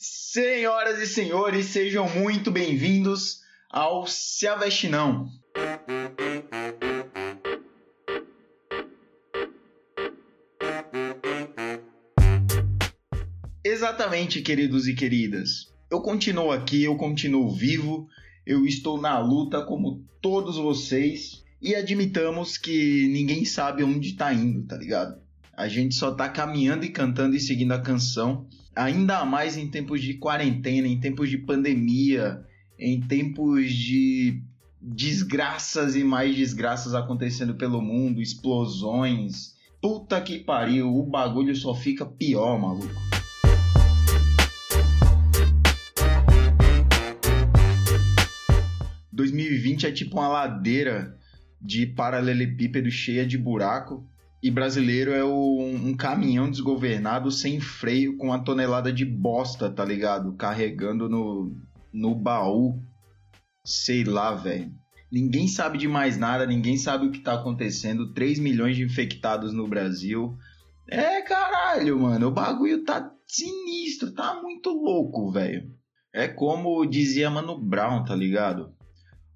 Senhoras e senhores, sejam muito bem-vindos ao Se Aveste Não. Exatamente, queridos e queridas. Eu continuo aqui, eu continuo vivo, eu estou na luta como todos vocês e admitamos que ninguém sabe onde tá indo, tá ligado? A gente só tá caminhando e cantando e seguindo a canção ainda mais em tempos de quarentena, em tempos de pandemia, em tempos de desgraças e mais desgraças acontecendo pelo mundo, explosões. Puta que pariu, o bagulho só fica pior, maluco. ...2020 é tipo uma ladeira de paralelepípedo cheia de buraco e brasileiro é o, um caminhão desgovernado sem freio com uma tonelada de bosta, tá ligado? Carregando no, no baú. Sei lá, velho. Ninguém sabe de mais nada, ninguém sabe o que tá acontecendo. 3 milhões de infectados no Brasil. É, caralho, mano. O bagulho tá sinistro, tá muito louco, velho. É como dizia Mano Brown, tá ligado?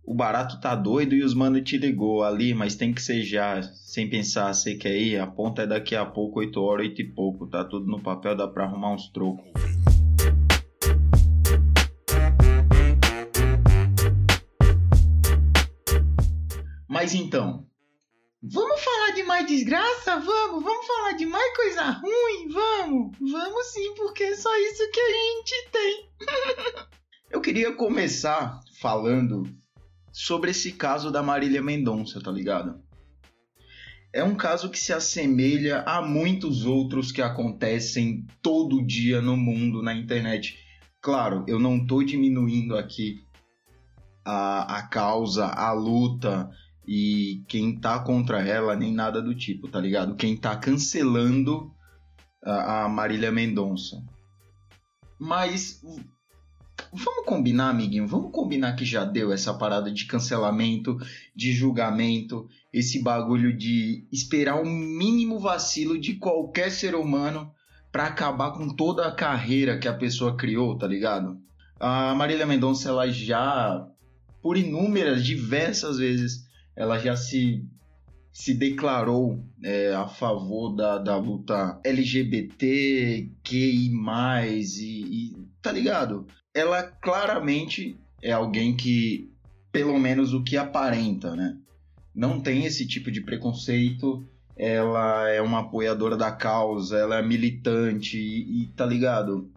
O barato tá doido e os mano te ligou ali, mas tem que ser já, sem pensar, você quer ir? A ponta é daqui a pouco, 8 horas, 8 e pouco, tá tudo no papel, dá pra arrumar uns trocos. Mas então, vamos falar de mais desgraça? Vamos, vamos falar de mais coisa ruim? Vamos, vamos sim, porque é só isso que a gente tem. Eu queria começar falando sobre esse caso da Marília Mendonça, tá ligado? É um caso que se assemelha a muitos outros que acontecem todo dia no mundo, na internet. Claro, eu não tô diminuindo aqui a, a causa, a luta e quem tá contra ela, nem nada do tipo, tá ligado? Quem tá cancelando a, a Marília Mendonça. Mas Vamos combinar, amiguinho? Vamos combinar que já deu essa parada de cancelamento, de julgamento, esse bagulho de esperar um mínimo vacilo de qualquer ser humano para acabar com toda a carreira que a pessoa criou, tá ligado? A Marília Mendonça, ela já, por inúmeras, diversas vezes, ela já se, se declarou é, a favor da, da luta LGBT, QI+, e, e tá ligado? Ela claramente é alguém que, pelo menos o que aparenta, né? Não tem esse tipo de preconceito. Ela é uma apoiadora da causa, ela é militante e, e tá ligado?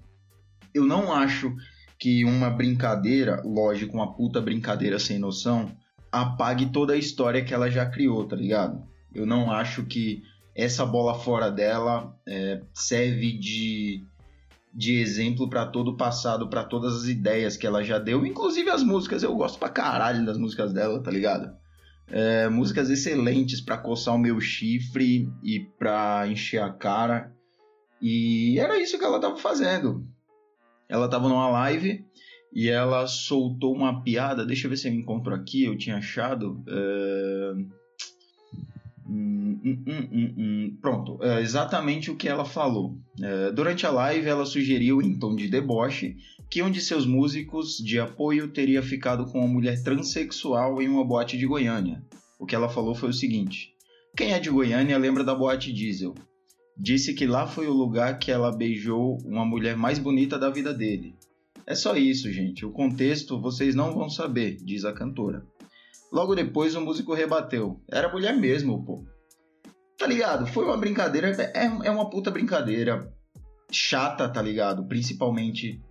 Eu não acho que uma brincadeira, lógico, uma puta brincadeira sem noção, apague toda a história que ela já criou, tá ligado? Eu não acho que essa bola fora dela é, serve de de exemplo para todo o passado, para todas as ideias que ela já deu, inclusive as músicas. Eu gosto pra caralho das músicas dela, tá ligado? É, músicas excelentes para coçar o meu chifre e pra encher a cara. E era isso que ela tava fazendo. Ela tava numa live e ela soltou uma piada. Deixa eu ver se eu encontro aqui. Eu tinha achado. É Hum, hum, hum, hum, Pronto, é exatamente o que ela falou. É, durante a live, ela sugeriu, em tom de deboche, que um de seus músicos de apoio teria ficado com uma mulher transexual em uma boate de Goiânia. O que ela falou foi o seguinte: Quem é de Goiânia lembra da boate Diesel. Disse que lá foi o lugar que ela beijou uma mulher mais bonita da vida dele. É só isso, gente. O contexto vocês não vão saber, diz a cantora. Logo depois o músico rebateu. Era mulher mesmo, pô. Tá ligado? Foi uma brincadeira. É, é uma puta brincadeira. Chata, tá ligado? Principalmente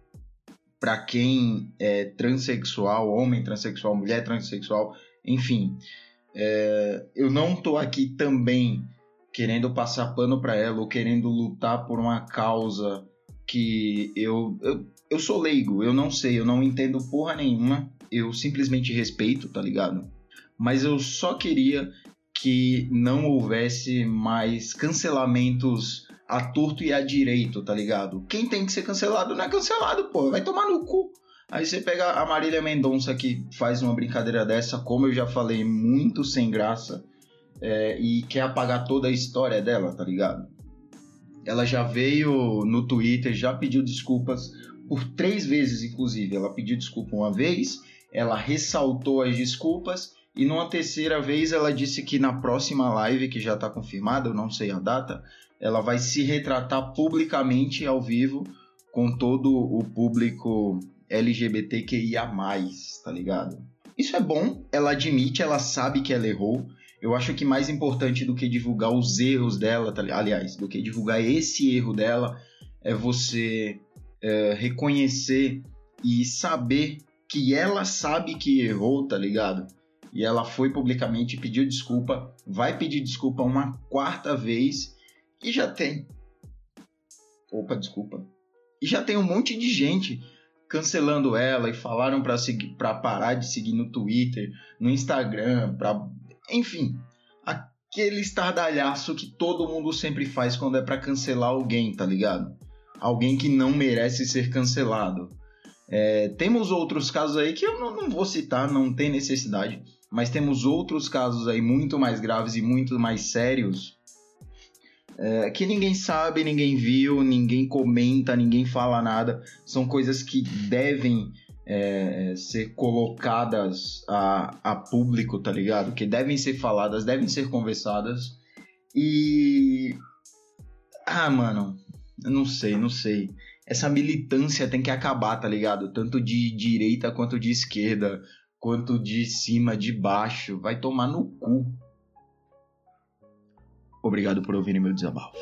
para quem é transexual, homem transexual, mulher transexual, enfim. É, eu não tô aqui também querendo passar pano para ela ou querendo lutar por uma causa que eu, eu, eu sou leigo, eu não sei, eu não entendo porra nenhuma, eu simplesmente respeito, tá ligado? Mas eu só queria que não houvesse mais cancelamentos a torto e a direito, tá ligado? Quem tem que ser cancelado não é cancelado, pô, vai tomar no cu. Aí você pega a Marília Mendonça que faz uma brincadeira dessa, como eu já falei, muito sem graça, é, e quer apagar toda a história dela, tá ligado? Ela já veio no Twitter, já pediu desculpas por três vezes, inclusive. Ela pediu desculpa uma vez, ela ressaltou as desculpas e numa terceira vez ela disse que na próxima live, que já está confirmada, eu não sei a data, ela vai se retratar publicamente ao vivo com todo o público LGBTQIA+, tá ligado? Isso é bom, ela admite, ela sabe que ela errou. Eu acho que mais importante do que divulgar os erros dela, tá, aliás, do que divulgar esse erro dela, é você é, reconhecer e saber que ela sabe que errou, tá ligado? E ela foi publicamente pediu desculpa, vai pedir desculpa uma quarta vez e já tem. Opa, desculpa. E já tem um monte de gente cancelando ela e falaram para seguir para parar de seguir no Twitter, no Instagram, para enfim, aquele estardalhaço que todo mundo sempre faz quando é para cancelar alguém, tá ligado? Alguém que não merece ser cancelado. É, temos outros casos aí que eu não, não vou citar, não tem necessidade, mas temos outros casos aí muito mais graves e muito mais sérios é, que ninguém sabe, ninguém viu, ninguém comenta, ninguém fala nada. São coisas que devem é, ser colocadas a, a público, tá ligado? Que devem ser faladas, devem ser conversadas. E. Ah, mano, não sei, não sei. Essa militância tem que acabar, tá ligado? Tanto de direita quanto de esquerda, quanto de cima, de baixo. Vai tomar no cu. Obrigado por ouvirem meu desabafo.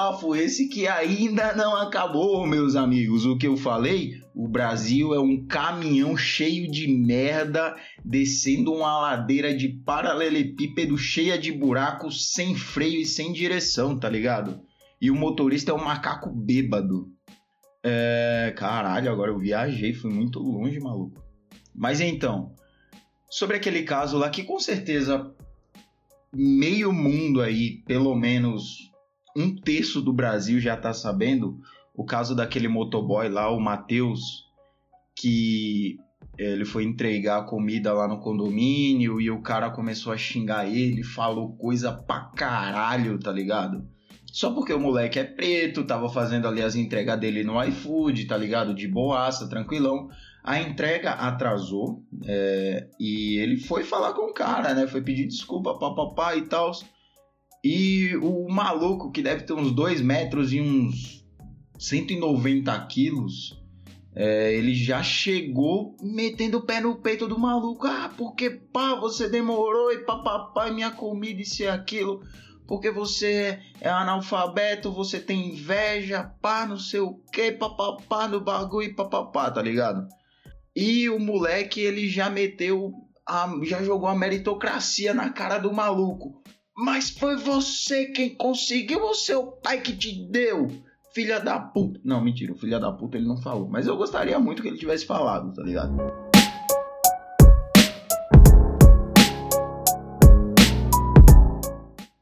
Desabafo esse que ainda não acabou, meus amigos. O que eu falei? O Brasil é um caminhão cheio de merda descendo uma ladeira de paralelepípedo cheia de buracos, sem freio e sem direção, tá ligado? E o motorista é um macaco bêbado. É, caralho, agora eu viajei, fui muito longe, maluco. Mas então, sobre aquele caso lá que com certeza meio mundo aí, pelo menos um terço do Brasil já tá sabendo, o caso daquele motoboy lá, o Matheus, que ele foi entregar comida lá no condomínio e o cara começou a xingar ele, falou coisa pra caralho, tá ligado? Só porque o moleque é preto, tava fazendo ali as entregas dele no iFood, tá ligado? De boaça, tranquilão. A entrega atrasou é, e ele foi falar com o cara, né? Foi pedir desculpa, papapá e tal. E o maluco, que deve ter uns 2 metros e uns 190 quilos, é, ele já chegou metendo o pé no peito do maluco. Ah, porque pá, você demorou e papapá, e minha comida, isso e aquilo porque você é analfabeto, você tem inveja, pá, não sei o que, papapá no bagulho, papapá, tá ligado? E o moleque, ele já meteu, a, já jogou a meritocracia na cara do maluco. Mas foi você quem conseguiu ou seu pai que te deu? Filha da puta. Não, mentira, filha da puta ele não falou. Mas eu gostaria muito que ele tivesse falado, tá ligado?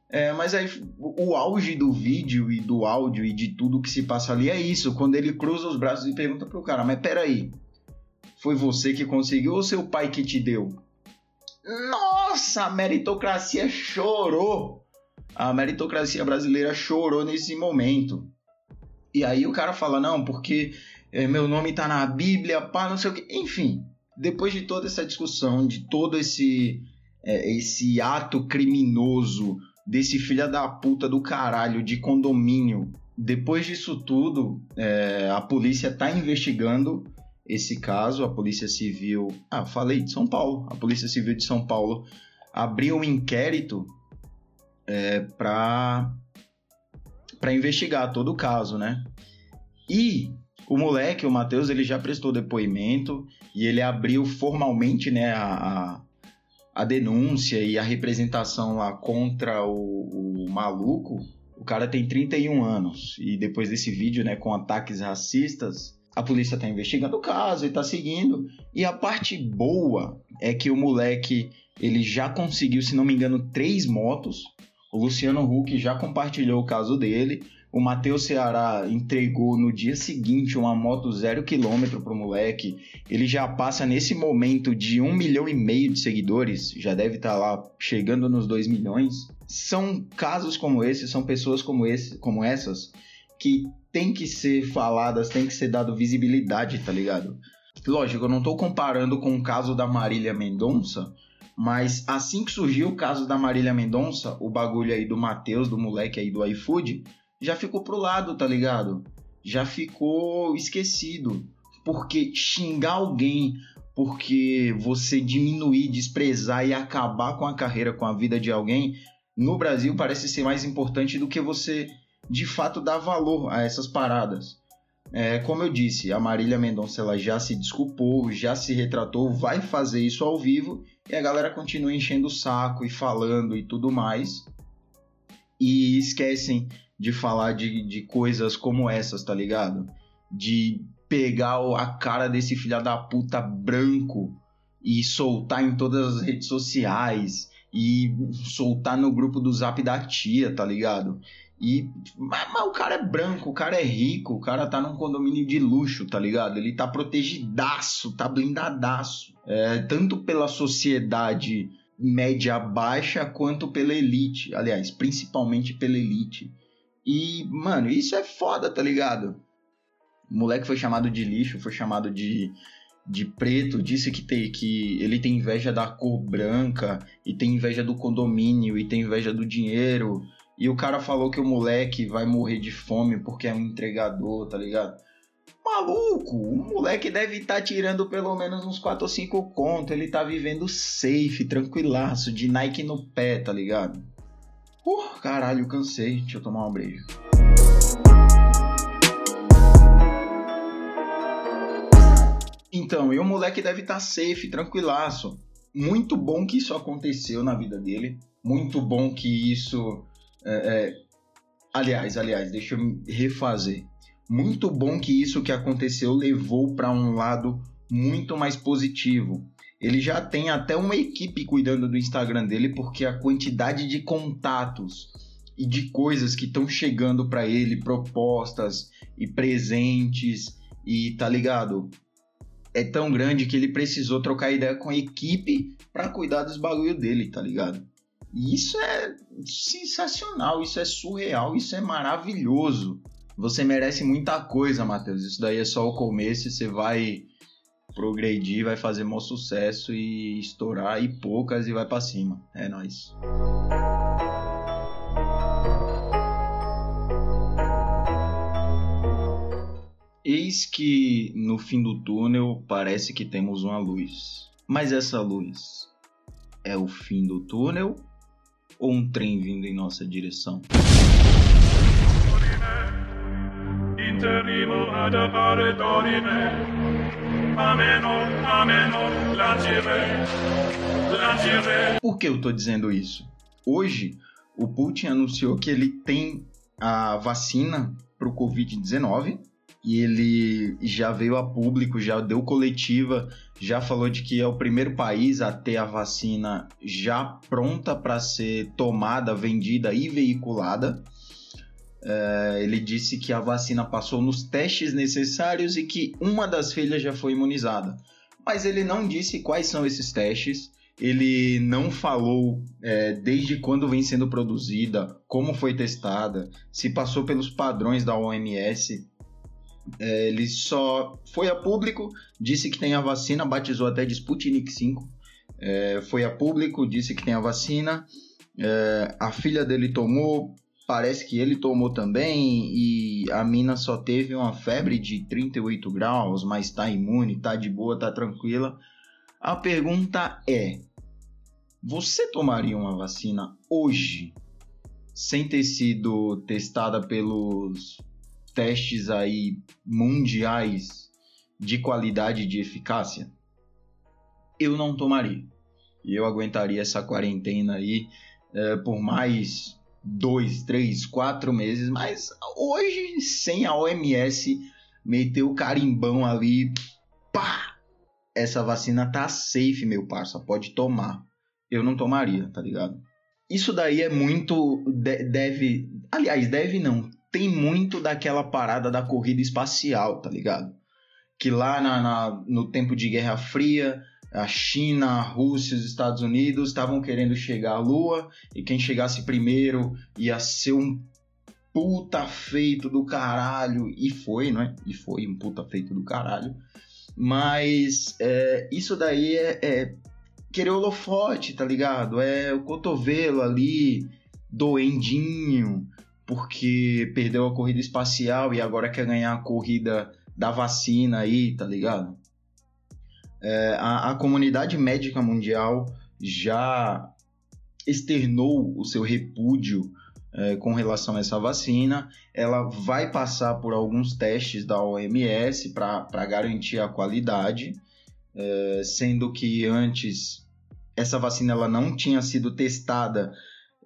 É, mas aí o auge do vídeo e do áudio e de tudo que se passa ali é isso. Quando ele cruza os braços e pergunta pro cara, mas peraí, foi você que conseguiu ou seu pai que te deu? Nossa, a meritocracia chorou. A meritocracia brasileira chorou nesse momento. E aí o cara fala, não, porque é, meu nome tá na Bíblia, pá, não sei o que. Enfim, depois de toda essa discussão, de todo esse, é, esse ato criminoso desse filha da puta do caralho de condomínio. Depois disso tudo, é, a polícia tá investigando esse caso, a Polícia Civil. Ah, falei de São Paulo. A Polícia Civil de São Paulo abriu um inquérito é, para para investigar todo o caso, né? E o moleque, o Matheus, ele já prestou depoimento e ele abriu formalmente, né, a, a denúncia e a representação lá contra o, o maluco, o cara tem 31 anos. E depois desse vídeo, né, com ataques racistas, a polícia tá investigando o caso e tá seguindo. E a parte boa é que o moleque, ele já conseguiu, se não me engano, três motos. O Luciano Huck já compartilhou o caso dele. O o Matheus Ceará entregou no dia seguinte uma moto zero quilômetro pro moleque, ele já passa nesse momento de um milhão e meio de seguidores, já deve estar tá lá chegando nos dois milhões. São casos como esse, são pessoas como, esse, como essas que tem que ser faladas, tem que ser dado visibilidade, tá ligado? Lógico, eu não tô comparando com o caso da Marília Mendonça, mas assim que surgiu o caso da Marília Mendonça, o bagulho aí do Matheus, do moleque aí do iFood, já ficou pro lado, tá ligado? Já ficou esquecido. Porque xingar alguém, porque você diminuir, desprezar e acabar com a carreira, com a vida de alguém, no Brasil parece ser mais importante do que você de fato dar valor a essas paradas. É, como eu disse, a Marília Mendonça ela já se desculpou, já se retratou, vai fazer isso ao vivo e a galera continua enchendo o saco e falando e tudo mais. E esquecem de falar de, de coisas como essas, tá ligado? De pegar a cara desse filho da puta branco e soltar em todas as redes sociais e soltar no grupo do zap da tia, tá ligado? E mas, mas, o cara é branco, o cara é rico, o cara tá num condomínio de luxo, tá ligado? Ele tá protegidaço, tá blindadaço. É, tanto pela sociedade média baixa quanto pela elite. Aliás, principalmente pela elite. E, mano, isso é foda, tá ligado? O moleque foi chamado de lixo, foi chamado de, de preto, disse que, tem, que ele tem inveja da cor branca, e tem inveja do condomínio, e tem inveja do dinheiro. E o cara falou que o moleque vai morrer de fome porque é um entregador, tá ligado? Maluco, o moleque deve estar tá tirando pelo menos uns 4 ou 5 contos. Ele tá vivendo safe, tranquilaço, de Nike no pé, tá ligado? Uh, caralho, cansei. Deixa eu tomar um brejo. Então, e o moleque deve estar tá safe, tranquilaço. Muito bom que isso aconteceu na vida dele. Muito bom que isso. É, é... Aliás, aliás, deixa eu refazer. Muito bom que isso que aconteceu levou para um lado muito mais positivo. Ele já tem até uma equipe cuidando do Instagram dele, porque a quantidade de contatos e de coisas que estão chegando para ele, propostas e presentes, e tá ligado? É tão grande que ele precisou trocar ideia com a equipe para cuidar dos bagulho dele, tá ligado? E isso é sensacional, isso é surreal, isso é maravilhoso. Você merece muita coisa, Matheus. Isso daí é só o começo você vai progredir, vai fazer maior sucesso e estourar e poucas e vai para cima. É nóis. Eis que no fim do túnel parece que temos uma luz. Mas essa luz é o fim do túnel ou um trem vindo em nossa direção? Por que eu tô dizendo isso? Hoje, o Putin anunciou que ele tem a vacina para o Covid-19 e ele já veio a público, já deu coletiva, já falou de que é o primeiro país a ter a vacina já pronta para ser tomada, vendida e veiculada. É, ele disse que a vacina passou nos testes necessários e que uma das filhas já foi imunizada. Mas ele não disse quais são esses testes, ele não falou é, desde quando vem sendo produzida, como foi testada, se passou pelos padrões da OMS. É, ele só foi a público, disse que tem a vacina, batizou até de Sputnik 5. É, foi a público, disse que tem a vacina. É, a filha dele tomou, parece que ele tomou também e a mina só teve uma febre de 38 graus, mas tá imune, tá de boa, tá tranquila. A pergunta é: você tomaria uma vacina hoje sem ter sido testada pelos testes aí mundiais de qualidade e de eficácia? Eu não tomaria. Eu aguentaria essa quarentena aí é, por mais dois, três, quatro meses, mas hoje, sem a OMS meter o carimbão ali, pá! Essa vacina tá safe, meu parça, pode tomar. Eu não tomaria, tá ligado? Isso daí é muito. Deve. Aliás, deve não. Tem muito daquela parada da corrida espacial, tá ligado? Que lá na, na, no tempo de Guerra Fria, a China, a Rússia os Estados Unidos estavam querendo chegar à Lua e quem chegasse primeiro ia ser um puta feito do caralho. E foi, não é? E foi um puta feito do caralho. Mas é, isso daí é, é querer holofote, tá ligado? É o cotovelo ali, doendinho, porque perdeu a corrida espacial e agora quer ganhar a corrida da vacina aí, tá ligado? É, a, a comunidade médica mundial já externou o seu repúdio é, com relação a essa vacina. Ela vai passar por alguns testes da OMS para garantir a qualidade, é, sendo que antes essa vacina ela não tinha sido testada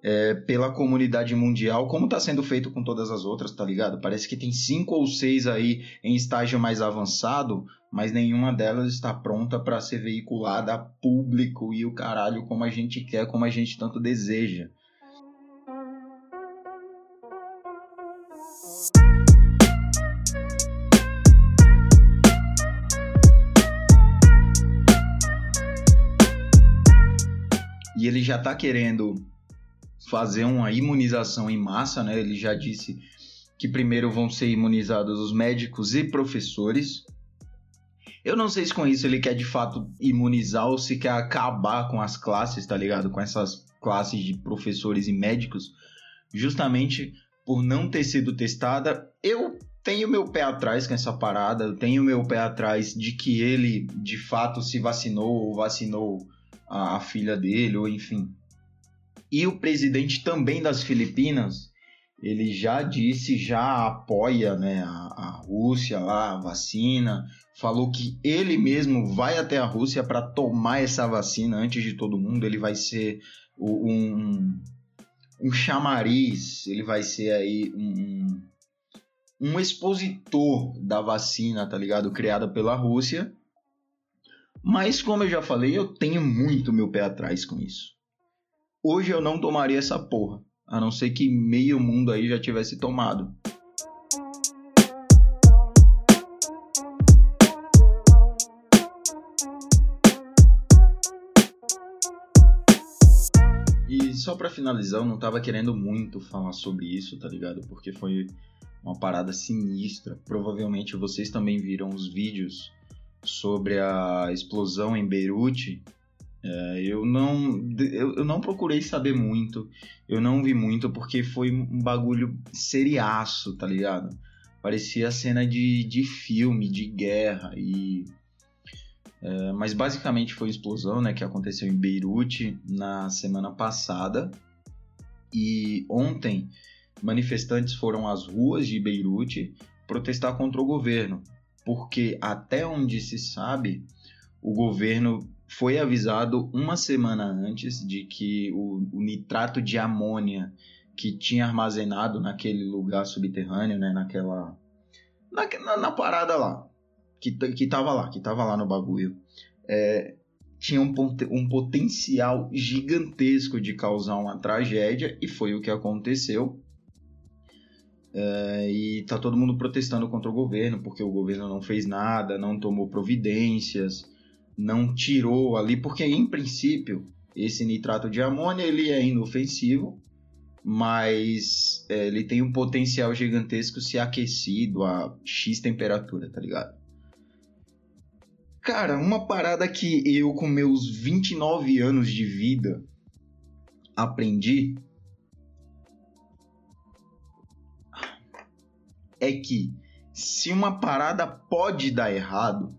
é, pela comunidade mundial, como está sendo feito com todas as outras, tá ligado? Parece que tem cinco ou seis aí em estágio mais avançado, mas nenhuma delas está pronta para ser veiculada a público e o caralho como a gente quer, como a gente tanto deseja. E ele já está querendo fazer uma imunização em massa, né? Ele já disse que primeiro vão ser imunizados os médicos e professores. Eu não sei se com isso ele quer de fato imunizar ou se quer acabar com as classes, tá ligado? Com essas classes de professores e médicos, justamente por não ter sido testada. Eu tenho meu pé atrás com essa parada, eu tenho meu pé atrás de que ele de fato se vacinou ou vacinou a, a filha dele, ou enfim. E o presidente também das Filipinas, ele já disse, já apoia né, a, a Rússia lá, a vacina, falou que ele mesmo vai até a Rússia para tomar essa vacina antes de todo mundo. Ele vai ser um, um chamariz, ele vai ser aí um, um expositor da vacina, tá ligado? Criada pela Rússia. Mas, como eu já falei, eu tenho muito meu pé atrás com isso. Hoje eu não tomaria essa porra, a não ser que meio mundo aí já tivesse tomado. E só para finalizar, eu não tava querendo muito falar sobre isso, tá ligado? Porque foi uma parada sinistra. Provavelmente vocês também viram os vídeos sobre a explosão em Beirute é, eu não eu, não procurei saber muito, eu não vi muito porque foi um bagulho seriaço, tá ligado? Parecia cena de, de filme, de guerra e é, mas basicamente foi explosão, né, que aconteceu em Beirute na semana passada e ontem manifestantes foram às ruas de Beirute protestar contra o governo, porque até onde se sabe o governo foi avisado uma semana antes de que o, o nitrato de amônia que tinha armazenado naquele lugar subterrâneo, né, naquela na, na, na parada lá, que, que tava lá, que tava lá no bagulho, é, tinha um, um potencial gigantesco de causar uma tragédia e foi o que aconteceu. É, e tá todo mundo protestando contra o governo porque o governo não fez nada, não tomou providências não tirou ali, porque em princípio esse nitrato de amônia ele é inofensivo, mas é, ele tem um potencial gigantesco se aquecido a X temperatura, tá ligado? Cara, uma parada que eu com meus 29 anos de vida aprendi é que se uma parada pode dar errado,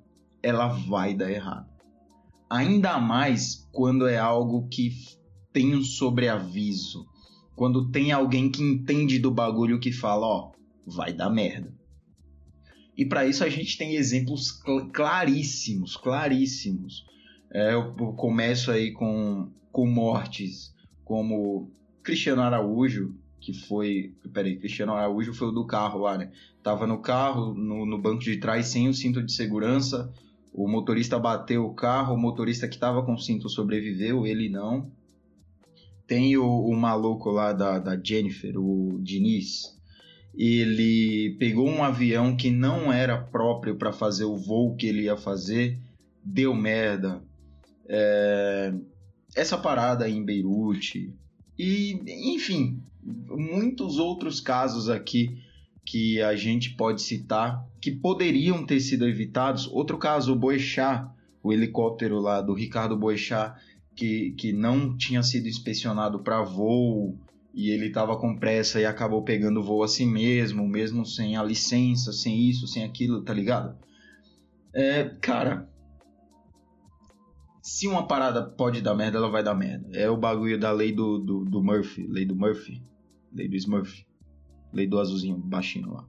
ela vai dar errado. Ainda mais quando é algo que tem um sobreaviso. Quando tem alguém que entende do bagulho que fala, ó, vai dar merda. E para isso a gente tem exemplos cl claríssimos, claríssimos. É, eu começo aí com, com mortes como Cristiano Araújo, que foi. Peraí, Cristiano Araújo foi o do carro lá, né? Tava no carro, no, no banco de trás, sem o cinto de segurança, o motorista bateu o carro, o motorista que estava com cinto sobreviveu, ele não. Tem o, o maluco lá da, da Jennifer, o Diniz, ele pegou um avião que não era próprio para fazer o voo que ele ia fazer, deu merda. É, essa parada em Beirute e, enfim, muitos outros casos aqui que a gente pode citar que poderiam ter sido evitados. Outro caso, o Boechat, o helicóptero lá do Ricardo Boechat, que, que não tinha sido inspecionado para voo e ele estava com pressa e acabou pegando voo assim mesmo, mesmo sem a licença, sem isso, sem aquilo, tá ligado? É, cara, se uma parada pode dar merda, ela vai dar merda. É o bagulho da lei do, do, do Murphy, lei do Murphy, lei do Smurf, lei do azulzinho baixinho lá.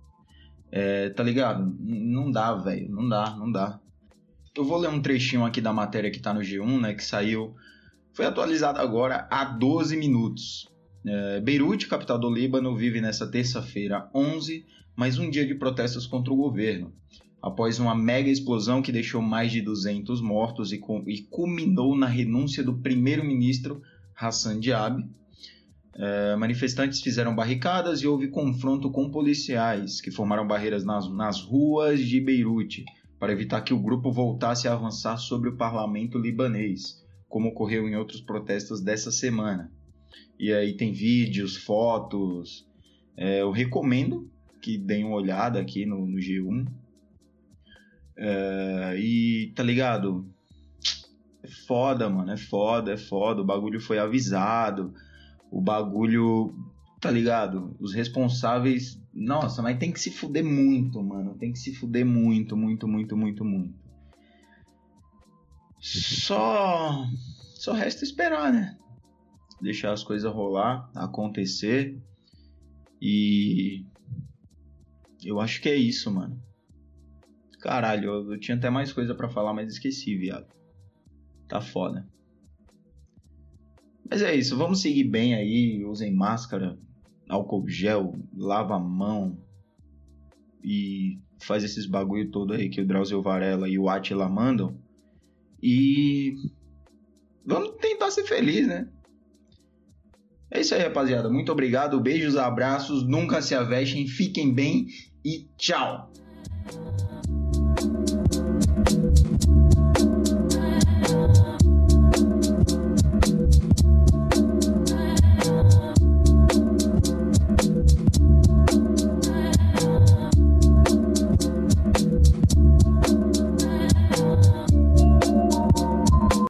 É, tá ligado? Não dá, velho, não dá, não dá. Eu vou ler um trechinho aqui da matéria que tá no G1, né, que saiu, foi atualizado agora há 12 minutos. É, Beirute, capital do Líbano, vive nessa terça-feira 11 mais um dia de protestos contra o governo, após uma mega explosão que deixou mais de 200 mortos e, e culminou na renúncia do primeiro-ministro Hassan Diab. É, manifestantes fizeram barricadas e houve confronto com policiais, que formaram barreiras nas, nas ruas de Beirute, para evitar que o grupo voltasse a avançar sobre o parlamento libanês, como ocorreu em outros protestos dessa semana. E aí tem vídeos, fotos. É, eu recomendo que deem uma olhada aqui no, no G1. É, e tá ligado? É foda, mano. É foda, é foda. O bagulho foi avisado. O bagulho. Tá ligado? Os responsáveis. Nossa, mas tem que se fuder muito, mano. Tem que se fuder muito, muito, muito, muito, muito. Só. Só resta esperar, né? deixar as coisas rolar, acontecer. E eu acho que é isso, mano. Caralho, eu, eu tinha até mais coisa para falar, mas esqueci, viado. Tá foda. Mas é isso, vamos seguir bem aí, usem máscara, álcool gel, lava a mão e faz esses bagulho todo aí que o Drauzio Varela e o Atila mandam. E vamos tentar ser feliz, né? É isso aí, rapaziada. Muito obrigado, beijos, abraços, nunca se avestem, fiquem bem e tchau!